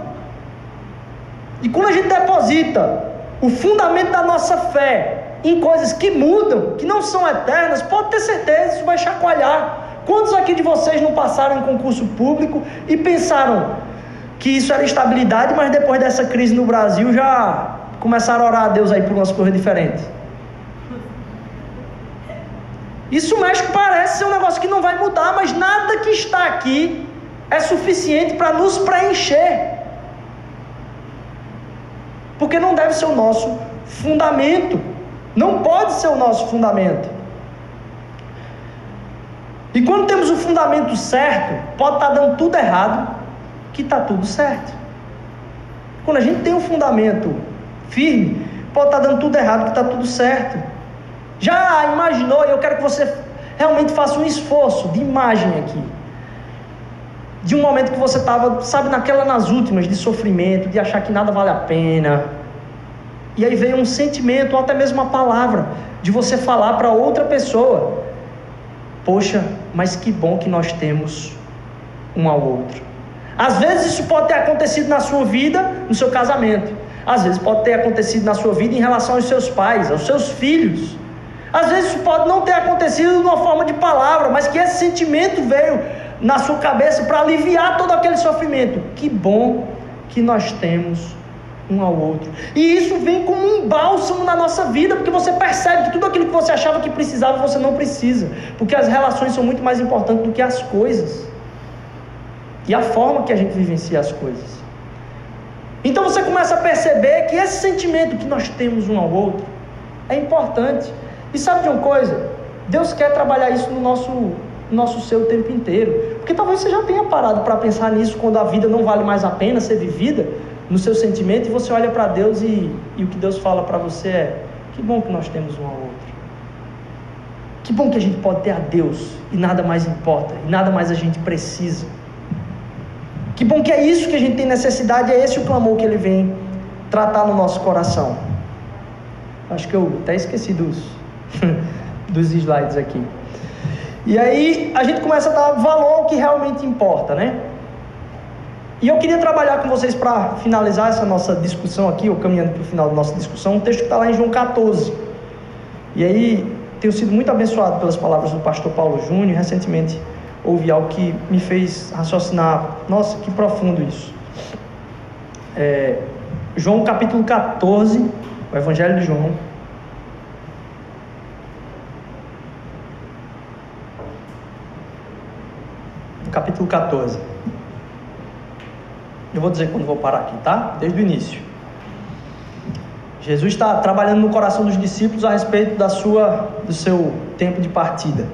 E quando a gente deposita o fundamento da nossa fé em coisas que mudam, que não são eternas, pode ter certeza, isso vai chacoalhar. Quantos aqui de vocês não passaram em concurso público e pensaram que isso era estabilidade, mas depois dessa crise no Brasil já começaram a orar a Deus aí por umas coisas diferentes? Isso México parece ser um negócio que não vai mudar, mas nada que está aqui é suficiente para nos preencher. Porque não deve ser o nosso fundamento. Não pode ser o nosso fundamento. E quando temos o fundamento certo, pode estar dando tudo errado, que está tudo certo. Quando a gente tem um fundamento firme, pode estar tá dando tudo errado, que está tudo certo. Já imaginou? Eu quero que você realmente faça um esforço de imagem aqui. De um momento que você estava, sabe, naquela nas últimas, de sofrimento, de achar que nada vale a pena. E aí veio um sentimento, ou até mesmo uma palavra, de você falar para outra pessoa: Poxa, mas que bom que nós temos um ao outro. Às vezes isso pode ter acontecido na sua vida, no seu casamento. Às vezes pode ter acontecido na sua vida em relação aos seus pais, aos seus filhos. Às vezes isso pode não ter acontecido de uma forma de palavra, mas que esse sentimento veio na sua cabeça para aliviar todo aquele sofrimento. Que bom que nós temos um ao outro. E isso vem como um bálsamo na nossa vida, porque você percebe que tudo aquilo que você achava que precisava, você não precisa, porque as relações são muito mais importantes do que as coisas. E a forma que a gente vivencia as coisas. Então você começa a perceber que esse sentimento que nós temos um ao outro é importante. E sabe de uma coisa? Deus quer trabalhar isso no nosso, no nosso ser o tempo inteiro. Porque talvez você já tenha parado para pensar nisso quando a vida não vale mais a pena ser vivida no seu sentimento e você olha para Deus e, e o que Deus fala para você é: que bom que nós temos um ao outro. Que bom que a gente pode ter a Deus e nada mais importa, e nada mais a gente precisa. Que bom que é isso que a gente tem necessidade, é esse o clamor que ele vem tratar no nosso coração. Acho que eu até esqueci dos, dos slides aqui. E aí a gente começa a dar valor ao que realmente importa, né? E eu queria trabalhar com vocês para finalizar essa nossa discussão aqui, ou caminhando para o final da nossa discussão, um texto que está lá em João 14. E aí, tenho sido muito abençoado pelas palavras do pastor Paulo Júnior. Recentemente ouvi algo que me fez raciocinar. Nossa, que profundo isso. É, João capítulo 14, o Evangelho de João. Capítulo 14. Eu vou dizer quando vou parar aqui, tá? Desde o início. Jesus está trabalhando no coração dos discípulos a respeito da sua, do seu tempo de partida.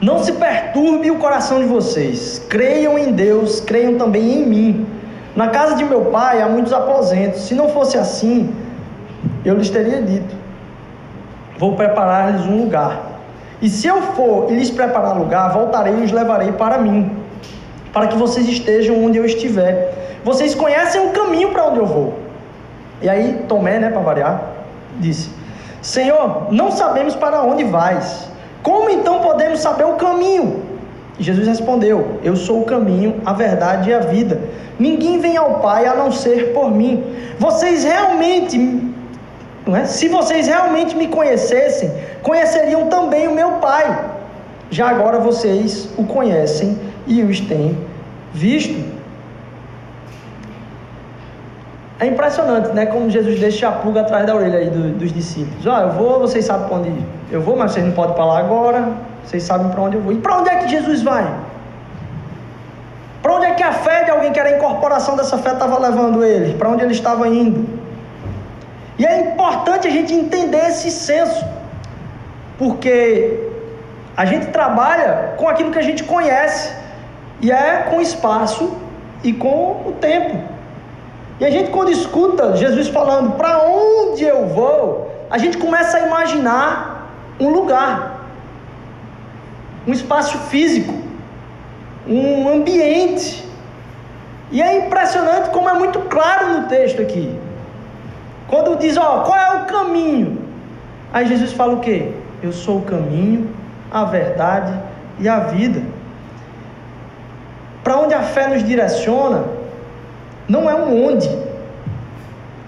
Não se perturbe o coração de vocês. Creiam em Deus, creiam também em mim. Na casa de meu pai há muitos aposentos. Se não fosse assim, eu lhes teria dito: Vou preparar-lhes um lugar. E se eu for e lhes preparar lugar, voltarei e os levarei para mim para que vocês estejam onde eu estiver. Vocês conhecem o caminho para onde eu vou. E aí Tomé, né, para variar, disse: Senhor, não sabemos para onde vais. Como então podemos saber o caminho? Jesus respondeu: Eu sou o caminho, a verdade e a vida. Ninguém vem ao Pai a não ser por mim. Vocês realmente, não é? se vocês realmente me conhecessem, conheceriam também o meu Pai. Já agora vocês o conhecem e os têm visto. É impressionante, né? Como Jesus deixa a pulga atrás da orelha aí do, dos discípulos. Ó, oh, eu vou, vocês sabem para onde. Eu vou, mas vocês não podem falar agora. Vocês sabem para onde eu vou. E para onde é que Jesus vai? Para onde é que a fé de alguém que era a incorporação dessa fé estava levando ele? Para onde ele estava indo? E é importante a gente entender esse senso, porque a gente trabalha com aquilo que a gente conhece. E é com espaço e com o tempo. E a gente, quando escuta Jesus falando para onde eu vou, a gente começa a imaginar um lugar, um espaço físico, um ambiente. E é impressionante como é muito claro no texto aqui. Quando diz, ó, qual é o caminho? Aí Jesus fala o quê? Eu sou o caminho, a verdade e a vida. Para onde a fé nos direciona, não é um onde,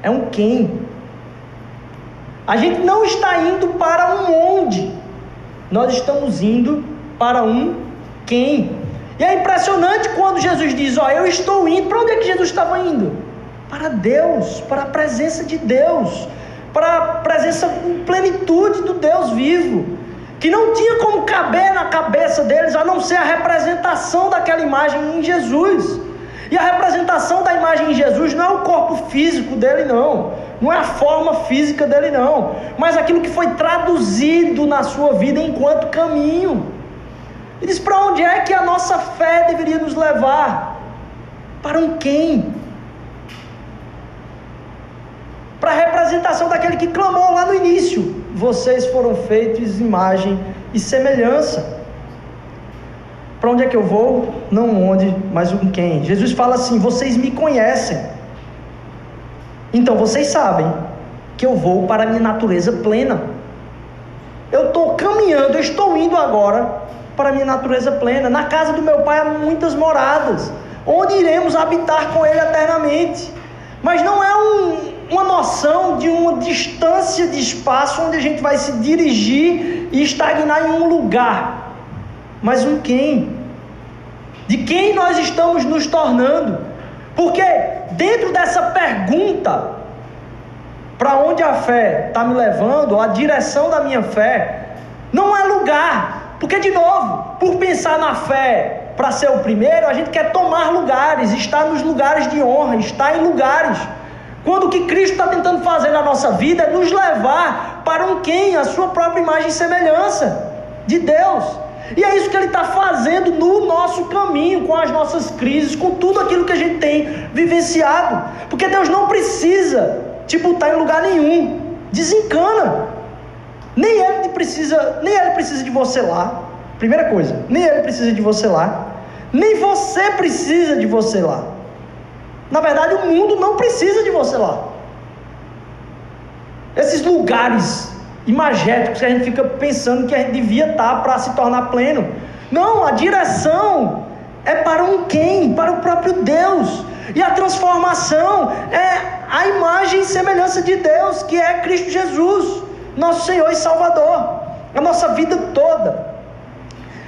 é um quem. A gente não está indo para um onde, nós estamos indo para um quem. E é impressionante quando Jesus diz: Ó, eu estou indo. Para onde é que Jesus estava indo? Para Deus, para a presença de Deus, para a presença em plenitude do Deus vivo, que não tinha como caber na cabeça deles a não ser a representação daquela imagem em Jesus. E a representação da imagem em Jesus não é o corpo físico dele, não. Não é a forma física dele, não. Mas aquilo que foi traduzido na sua vida enquanto caminho. E diz para onde é que a nossa fé deveria nos levar? Para um quem? Para a representação daquele que clamou lá no início: Vocês foram feitos imagem e semelhança. Para onde é que eu vou? Não onde, mas um quem. Jesus fala assim: Vocês me conhecem. Então vocês sabem que eu vou para a minha natureza plena. Eu estou caminhando, eu estou indo agora para a minha natureza plena. Na casa do meu pai há muitas moradas, onde iremos habitar com ele eternamente. Mas não é um, uma noção de uma distância de espaço onde a gente vai se dirigir e estagnar em um lugar mas um quem. De quem nós estamos nos tornando. Porque dentro dessa pergunta, para onde a fé está me levando, a direção da minha fé, não é lugar. Porque, de novo, por pensar na fé para ser o primeiro, a gente quer tomar lugares, estar nos lugares de honra, estar em lugares. Quando o que Cristo está tentando fazer na nossa vida é nos levar para um quem, a sua própria imagem e semelhança de Deus. E é isso que ele está fazendo no nosso caminho, com as nossas crises, com tudo aquilo que a gente tem vivenciado. Porque Deus não precisa te botar em lugar nenhum. Desencana. Nem ele precisa, nem ele precisa de você lá. Primeira coisa, nem ele precisa de você lá. Nem você precisa de você lá. Na verdade, o mundo não precisa de você lá. Esses lugares imagéticos que a gente fica pensando que a gente devia estar para se tornar pleno. Não, a direção é para um quem? Para o próprio Deus. E a transformação é a imagem e semelhança de Deus, que é Cristo Jesus, nosso Senhor e Salvador. A nossa vida toda.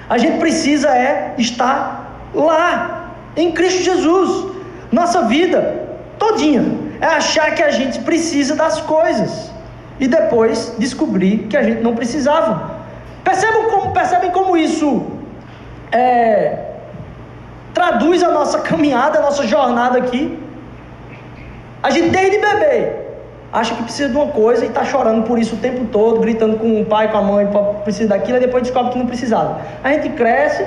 A gente precisa é estar lá, em Cristo Jesus. Nossa vida todinha é achar que a gente precisa das coisas e depois descobrir que a gente não precisava. Percebem como, percebem como isso é, traduz a nossa caminhada, a nossa jornada aqui? A gente desde bebê acha que precisa de uma coisa e está chorando por isso o tempo todo, gritando com o pai, com a mãe, precisa daquilo, e depois descobre que não precisava. A gente cresce,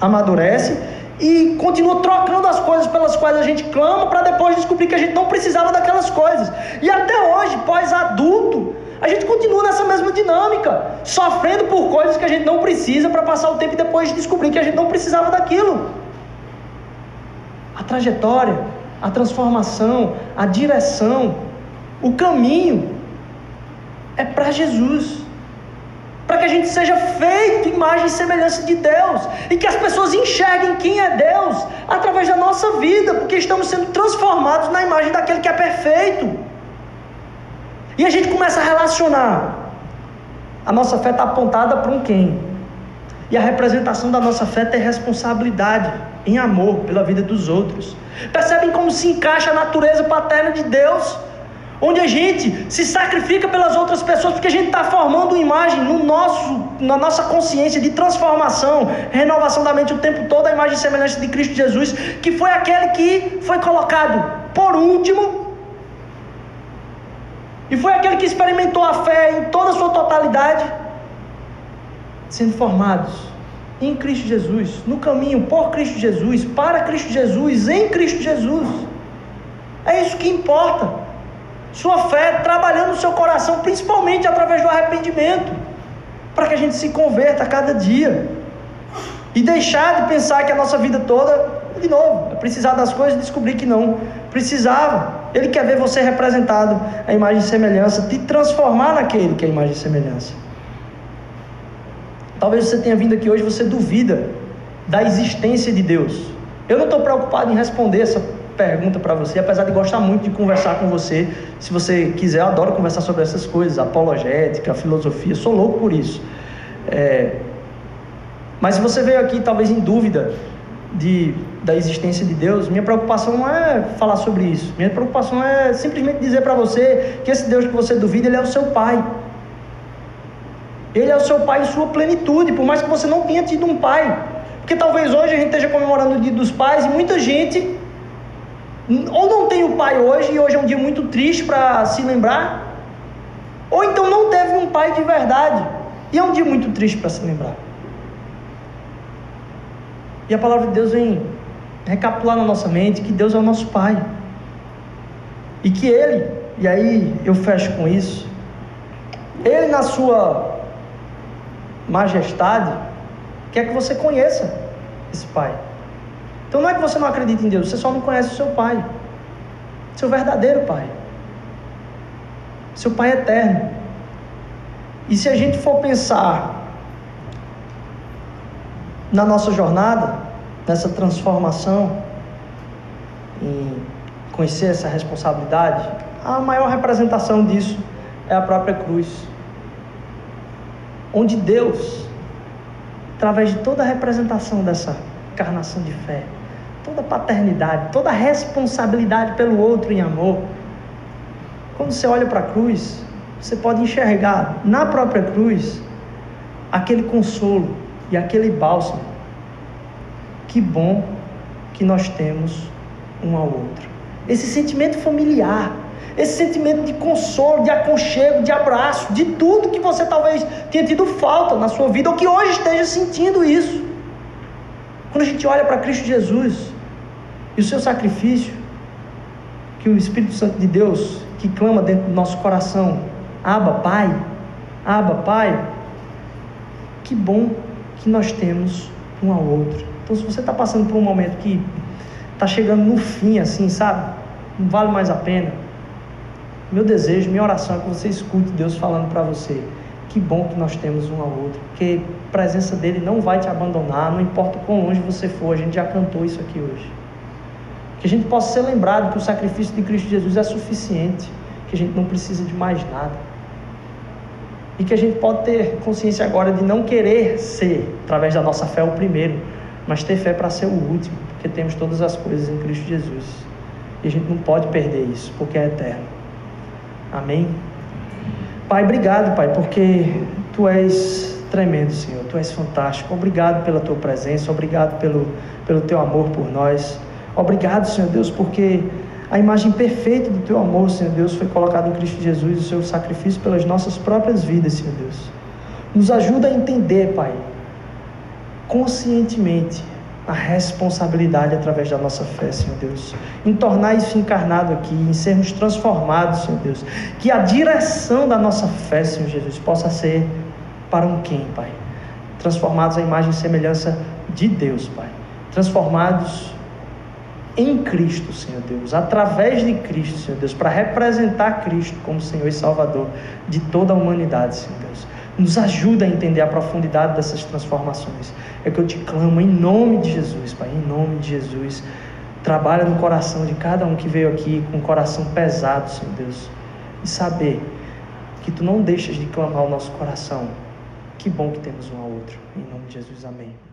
amadurece e continua trocando as coisas pelas quais a gente clama para depois descobrir que a gente não precisava daquelas coisas. E até hoje, pós-adulto, a gente continua nessa mesma dinâmica, sofrendo por coisas que a gente não precisa para passar o tempo e depois descobrir que a gente não precisava daquilo. A trajetória, a transformação, a direção, o caminho é para Jesus para que a gente seja feito imagem e semelhança de Deus e que as pessoas enxerguem quem é Deus através da nossa vida, porque estamos sendo transformados na imagem daquele que é perfeito. E a gente começa a relacionar. A nossa fé está apontada para um quem. E a representação da nossa fé tem responsabilidade em amor pela vida dos outros. Percebem como se encaixa a natureza paterna de Deus? Onde a gente se sacrifica pelas outras pessoas, porque a gente está formando uma imagem no nosso, na nossa consciência de transformação, renovação da mente o tempo todo, a imagem e semelhança de Cristo Jesus, que foi aquele que foi colocado por último, e foi aquele que experimentou a fé em toda a sua totalidade, sendo formados em Cristo Jesus, no caminho por Cristo Jesus, para Cristo Jesus, em Cristo Jesus. É isso que importa. Sua fé trabalhando no seu coração, principalmente através do arrependimento, para que a gente se converta a cada dia e deixar de pensar que a nossa vida toda, de novo, é precisar das coisas e descobrir que não precisava. Ele quer ver você representado a imagem e semelhança, te transformar naquele que é a imagem e semelhança. Talvez você tenha vindo aqui hoje, você duvida da existência de Deus. Eu não estou preocupado em responder essa pergunta para você, apesar de gostar muito de conversar com você. Se você quiser, eu adoro conversar sobre essas coisas, apologética, filosofia, sou louco por isso. É, mas se você veio aqui talvez em dúvida de, da existência de Deus, minha preocupação não é falar sobre isso. Minha preocupação é simplesmente dizer para você que esse Deus que você duvida, ele é o seu Pai. Ele é o seu Pai em sua plenitude, por mais que você não tenha tido um pai. Porque talvez hoje a gente esteja comemorando o Dia dos Pais e muita gente ou não tem o pai hoje e hoje é um dia muito triste para se lembrar, ou então não teve um pai de verdade e é um dia muito triste para se lembrar. E a palavra de Deus vem recapitular na nossa mente que Deus é o nosso Pai. E que Ele, e aí eu fecho com isso, Ele na sua majestade quer que você conheça esse Pai. Então não é que você não acredita em Deus, você só não conhece o seu Pai, seu verdadeiro Pai, seu Pai eterno. E se a gente for pensar na nossa jornada, nessa transformação, em conhecer essa responsabilidade, a maior representação disso é a própria cruz. Onde Deus, através de toda a representação dessa encarnação de fé, toda paternidade, toda responsabilidade pelo outro em amor, quando você olha para a cruz, você pode enxergar na própria cruz aquele consolo, e aquele bálsamo. Que bom que nós temos um ao outro. Esse sentimento familiar, esse sentimento de consolo, de aconchego, de abraço, de tudo que você talvez tenha tido falta na sua vida ou que hoje esteja sentindo isso. Quando a gente olha para Cristo Jesus e o seu sacrifício, que o Espírito Santo de Deus, que clama dentro do nosso coração, Aba, Pai, Aba, Pai, que bom que nós temos um ao outro. Então, se você está passando por um momento que está chegando no fim, assim, sabe? Não vale mais a pena. Meu desejo, minha oração é que você escute Deus falando para você. Que bom que nós temos um ao outro, porque a presença dele não vai te abandonar, não importa quão longe você for, a gente já cantou isso aqui hoje. Que a gente possa ser lembrado que o sacrifício de Cristo Jesus é suficiente, que a gente não precisa de mais nada e que a gente pode ter consciência agora de não querer ser, através da nossa fé, o primeiro, mas ter fé para ser o último, porque temos todas as coisas em Cristo Jesus. E a gente não pode perder isso, porque é eterno. Amém? Pai, obrigado, Pai, porque Tu és tremendo, Senhor. Tu és fantástico. Obrigado pela Tua presença, obrigado pelo, pelo Teu amor por nós. Obrigado, Senhor Deus, porque a imagem perfeita do teu amor, Senhor Deus, foi colocada em Cristo Jesus, o seu sacrifício pelas nossas próprias vidas, Senhor Deus. Nos ajuda a entender, Pai, conscientemente a responsabilidade através da nossa fé, Senhor Deus, em tornar isso encarnado aqui, em sermos transformados, Senhor Deus. Que a direção da nossa fé, Senhor Jesus, possa ser para um quem, Pai? Transformados à imagem e semelhança de Deus, Pai. Transformados em Cristo, Senhor Deus, através de Cristo, Senhor Deus, para representar Cristo como Senhor e Salvador de toda a humanidade, Senhor Deus. Nos ajuda a entender a profundidade dessas transformações. É que eu te clamo em nome de Jesus, Pai, em nome de Jesus. Trabalha no coração de cada um que veio aqui com o coração pesado, Senhor Deus. E saber que tu não deixas de clamar o nosso coração. Que bom que temos um ao outro. Em nome de Jesus, amém.